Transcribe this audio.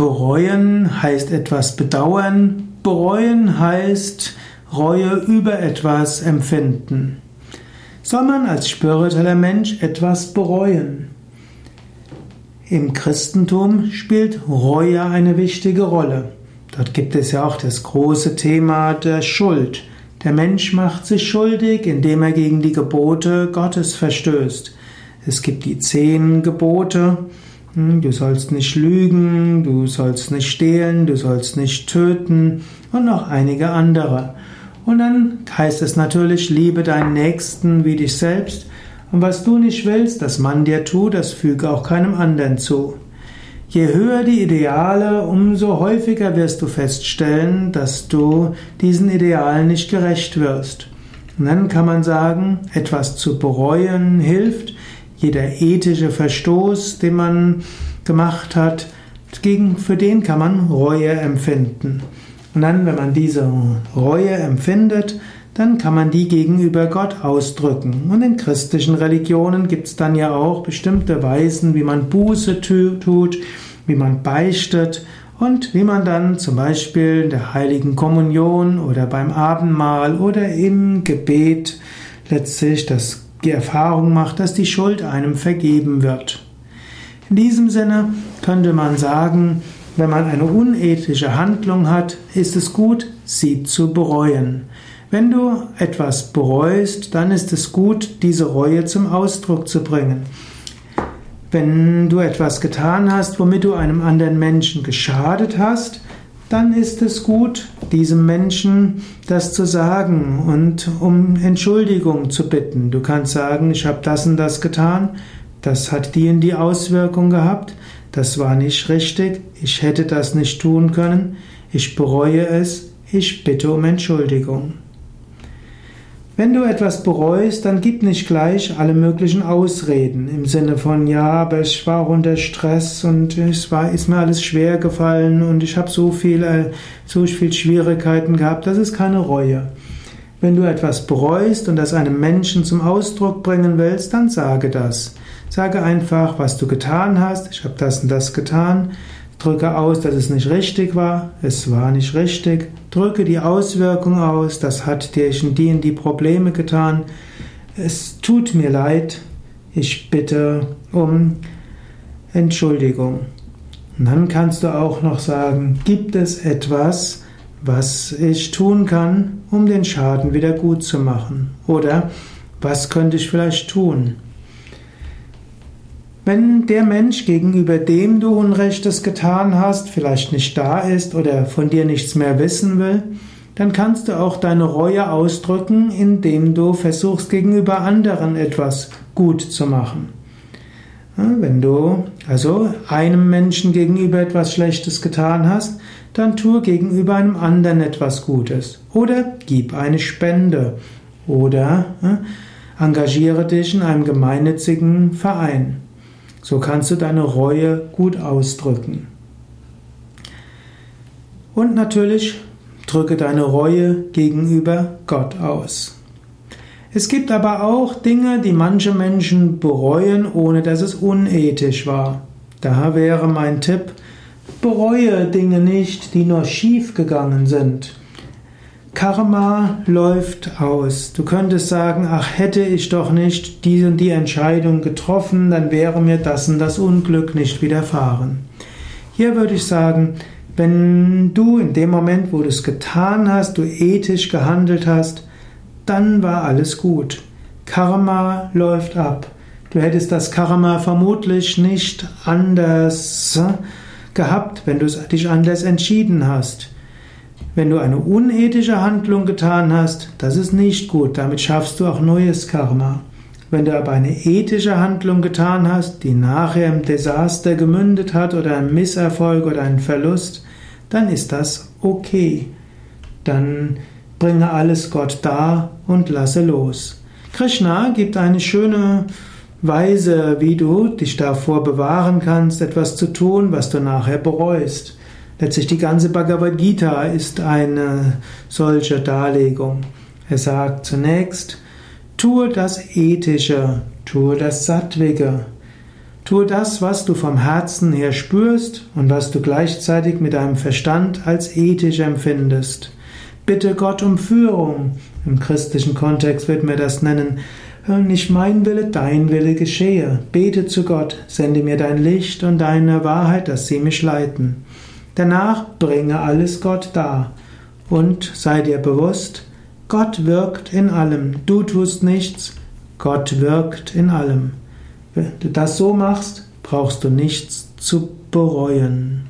Bereuen heißt etwas bedauern. Bereuen heißt Reue über etwas empfinden. Soll man als spiritueller Mensch etwas bereuen? Im Christentum spielt Reue eine wichtige Rolle. Dort gibt es ja auch das große Thema der Schuld. Der Mensch macht sich schuldig, indem er gegen die Gebote Gottes verstößt. Es gibt die zehn Gebote. Hm, du sollst nicht lügen, du sollst nicht stehlen, du sollst nicht töten und noch einige andere. Und dann heißt es natürlich, liebe deinen Nächsten wie dich selbst. Und was du nicht willst, dass man dir tut, das füge auch keinem anderen zu. Je höher die Ideale, umso häufiger wirst du feststellen, dass du diesen Idealen nicht gerecht wirst. Und dann kann man sagen, etwas zu bereuen hilft. Jeder ethische Verstoß, den man gemacht hat, gegen, für den kann man Reue empfinden. Und dann, wenn man diese Reue empfindet, dann kann man die gegenüber Gott ausdrücken. Und in christlichen Religionen gibt es dann ja auch bestimmte Weisen, wie man Buße tut, wie man beichtet und wie man dann zum Beispiel in der heiligen Kommunion oder beim Abendmahl oder im Gebet letztlich das, die Erfahrung macht, dass die Schuld einem vergeben wird. In diesem Sinne könnte man sagen, wenn man eine unethische Handlung hat, ist es gut, sie zu bereuen. Wenn du etwas bereust, dann ist es gut, diese Reue zum Ausdruck zu bringen. Wenn du etwas getan hast, womit du einem anderen Menschen geschadet hast, dann ist es gut, diesem Menschen das zu sagen und um Entschuldigung zu bitten. Du kannst sagen, ich habe das und das getan, das hat die in die Auswirkung gehabt, das war nicht richtig, ich hätte das nicht tun können, ich bereue es, ich bitte um Entschuldigung. Wenn du etwas bereust, dann gib nicht gleich alle möglichen Ausreden im Sinne von ja, aber ich war unter Stress und es war ist mir alles schwer gefallen und ich habe so viel äh, so viel Schwierigkeiten gehabt. Das ist keine Reue. Wenn du etwas bereust und das einem Menschen zum Ausdruck bringen willst, dann sage das. Sage einfach, was du getan hast. Ich habe das und das getan. Drücke aus, dass es nicht richtig war. Es war nicht richtig. Drücke die Auswirkung aus. Das hat dir in die in die Probleme getan. Es tut mir leid. Ich bitte um Entschuldigung. Und dann kannst du auch noch sagen, gibt es etwas, was ich tun kann, um den Schaden wieder gut zu machen? Oder was könnte ich vielleicht tun? Wenn der Mensch, gegenüber dem du Unrechtes getan hast, vielleicht nicht da ist oder von dir nichts mehr wissen will, dann kannst du auch deine Reue ausdrücken, indem du versuchst, gegenüber anderen etwas gut zu machen. Wenn du also einem Menschen gegenüber etwas Schlechtes getan hast, dann tue gegenüber einem anderen etwas Gutes. Oder gib eine Spende. Oder engagiere dich in einem gemeinnützigen Verein. So kannst du deine Reue gut ausdrücken. Und natürlich drücke deine Reue gegenüber Gott aus. Es gibt aber auch Dinge, die manche Menschen bereuen, ohne dass es unethisch war. Da wäre mein Tipp, bereue Dinge nicht, die nur schief gegangen sind. Karma läuft aus. Du könntest sagen, ach, hätte ich doch nicht die und die Entscheidung getroffen, dann wäre mir das und das Unglück nicht widerfahren. Hier würde ich sagen, wenn du in dem Moment, wo du es getan hast, du ethisch gehandelt hast, dann war alles gut. Karma läuft ab. Du hättest das Karma vermutlich nicht anders gehabt, wenn du dich anders entschieden hast. Wenn du eine unethische Handlung getan hast, das ist nicht gut, damit schaffst du auch neues Karma. Wenn du aber eine ethische Handlung getan hast, die nachher im Desaster gemündet hat oder einem Misserfolg oder einen Verlust, dann ist das okay. Dann bringe alles Gott dar und lasse los. Krishna gibt eine schöne Weise, wie du dich davor bewahren kannst, etwas zu tun, was du nachher bereust. Letztlich die ganze Bhagavad Gita ist eine solche Darlegung. Er sagt zunächst, tue das Ethische, tue das Sattwige, Tue das, was du vom Herzen her spürst und was du gleichzeitig mit deinem Verstand als ethisch empfindest. Bitte Gott um Führung. Im christlichen Kontext wird mir das nennen. Nicht mein Wille, dein Wille geschehe. Bete zu Gott, sende mir dein Licht und deine Wahrheit, dass sie mich leiten. Danach bringe alles Gott dar und sei dir bewusst, Gott wirkt in allem. Du tust nichts, Gott wirkt in allem. Wenn du das so machst, brauchst du nichts zu bereuen.